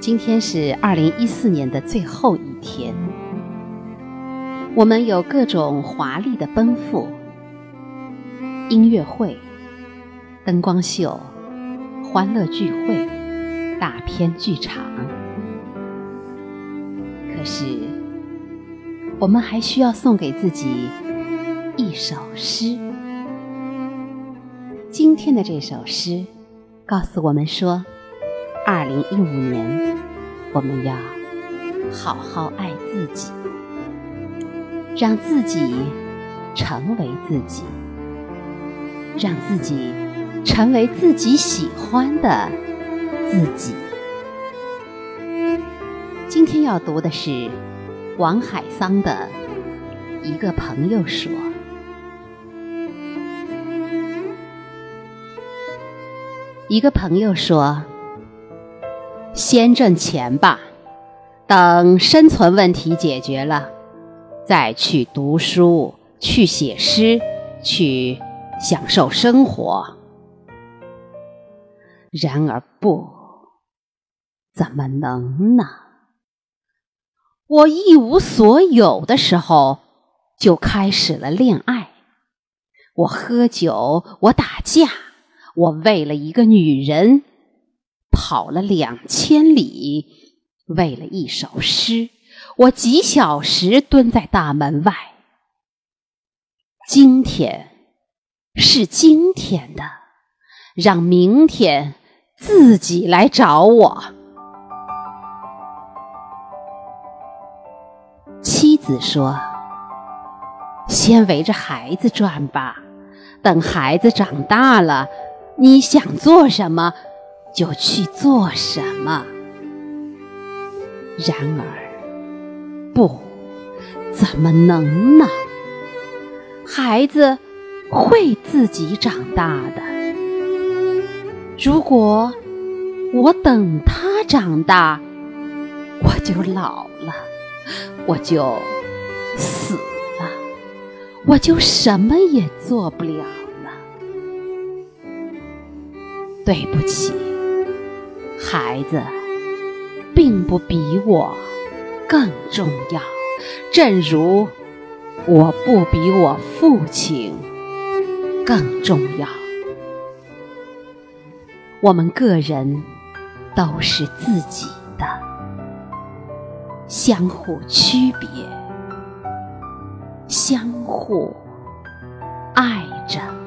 今天是二零一四年的最后一天，我们有各种华丽的奔赴：音乐会、灯光秀、欢乐聚会、大片剧场。可是，我们还需要送给自己一首诗。今天的这首诗告诉我们说。二零一五年，我们要好好爱自己，让自己成为自己，让自己成为自己喜欢的自己。今天要读的是王海桑的《一个朋友说》，一个朋友说。先挣钱吧，等生存问题解决了，再去读书、去写诗、去享受生活。然而不，怎么能呢？我一无所有的时候，就开始了恋爱。我喝酒，我打架，我为了一个女人。跑了两千里，为了一首诗，我几小时蹲在大门外。今天是今天的，让明天自己来找我。子说：“先围着孩子转吧，等孩子长大了，你想做什么？”就去做什么？然而，不，怎么能呢？孩子会自己长大的。如果我等他长大，我就老了，我就死了，我就什么也做不了了。对不起。孩子并不比我更重要，正如我不比我父亲更重要。我们个人都是自己的，相互区别，相互爱着。